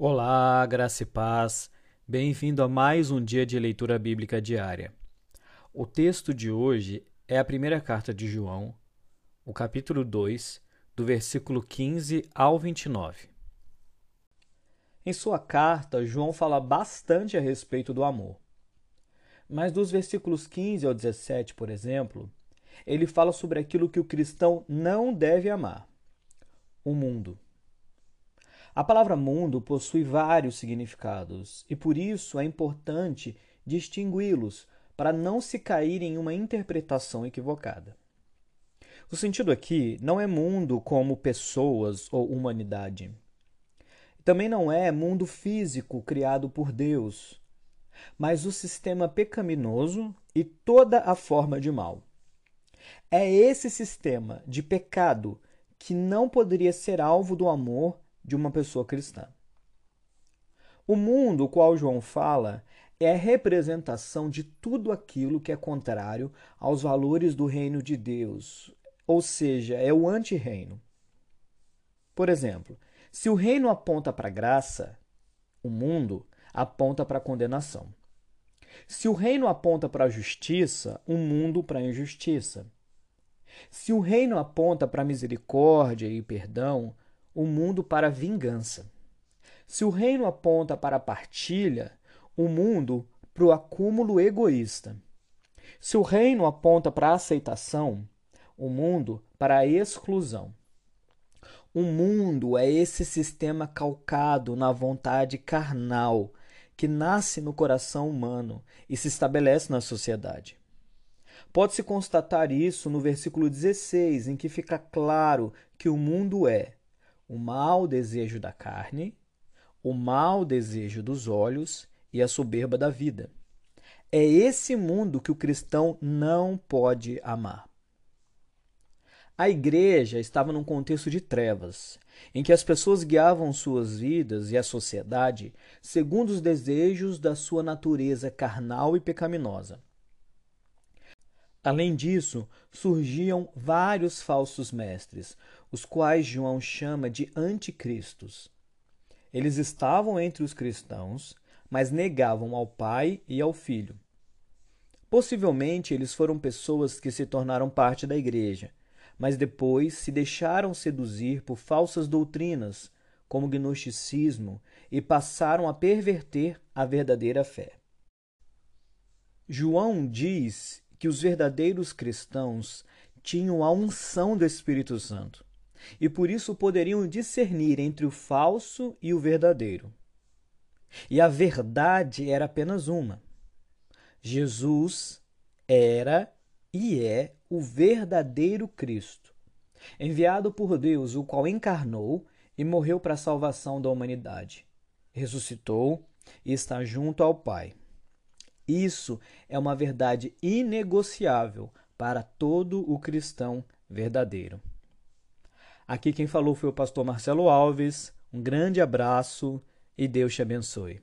Olá, graça e paz. Bem-vindo a mais um dia de leitura bíblica diária. O texto de hoje é a primeira carta de João, o capítulo 2, do versículo 15 ao 29. Em sua carta, João fala bastante a respeito do amor. Mas dos versículos 15 ao 17, por exemplo, ele fala sobre aquilo que o cristão não deve amar: o mundo. A palavra mundo possui vários significados e por isso é importante distingui-los para não se cair em uma interpretação equivocada. O sentido aqui não é mundo como pessoas ou humanidade. Também não é mundo físico criado por Deus, mas o sistema pecaminoso e toda a forma de mal. É esse sistema de pecado que não poderia ser alvo do amor de uma pessoa cristã. O mundo, o qual João fala, é a representação de tudo aquilo que é contrário aos valores do reino de Deus, ou seja, é o anti-reino. Por exemplo, se o reino aponta para a graça, o mundo aponta para a condenação. Se o reino aponta para a justiça, o mundo para a injustiça. Se o reino aponta para a misericórdia e perdão, o mundo para a vingança. Se o reino aponta para a partilha, o mundo para o acúmulo egoísta. Se o reino aponta para a aceitação, o mundo para a exclusão. O mundo é esse sistema calcado na vontade carnal que nasce no coração humano e se estabelece na sociedade. Pode-se constatar isso no versículo 16, em que fica claro que o mundo é o mau desejo da carne, o mau desejo dos olhos e a soberba da vida. É esse mundo que o cristão não pode amar. A igreja estava num contexto de trevas, em que as pessoas guiavam suas vidas e a sociedade segundo os desejos da sua natureza carnal e pecaminosa. Além disso, surgiam vários falsos mestres, os quais João chama de anticristos. Eles estavam entre os cristãos, mas negavam ao Pai e ao Filho. Possivelmente eles foram pessoas que se tornaram parte da igreja, mas depois se deixaram seduzir por falsas doutrinas, como o gnosticismo, e passaram a perverter a verdadeira fé. João diz que os verdadeiros cristãos tinham a unção do Espírito Santo e por isso poderiam discernir entre o falso e o verdadeiro. E a verdade era apenas uma. Jesus era e é o verdadeiro Cristo, enviado por Deus, o qual encarnou e morreu para a salvação da humanidade. Ressuscitou e está junto ao Pai. Isso é uma verdade inegociável para todo o cristão verdadeiro. Aqui quem falou foi o pastor Marcelo Alves. Um grande abraço e Deus te abençoe.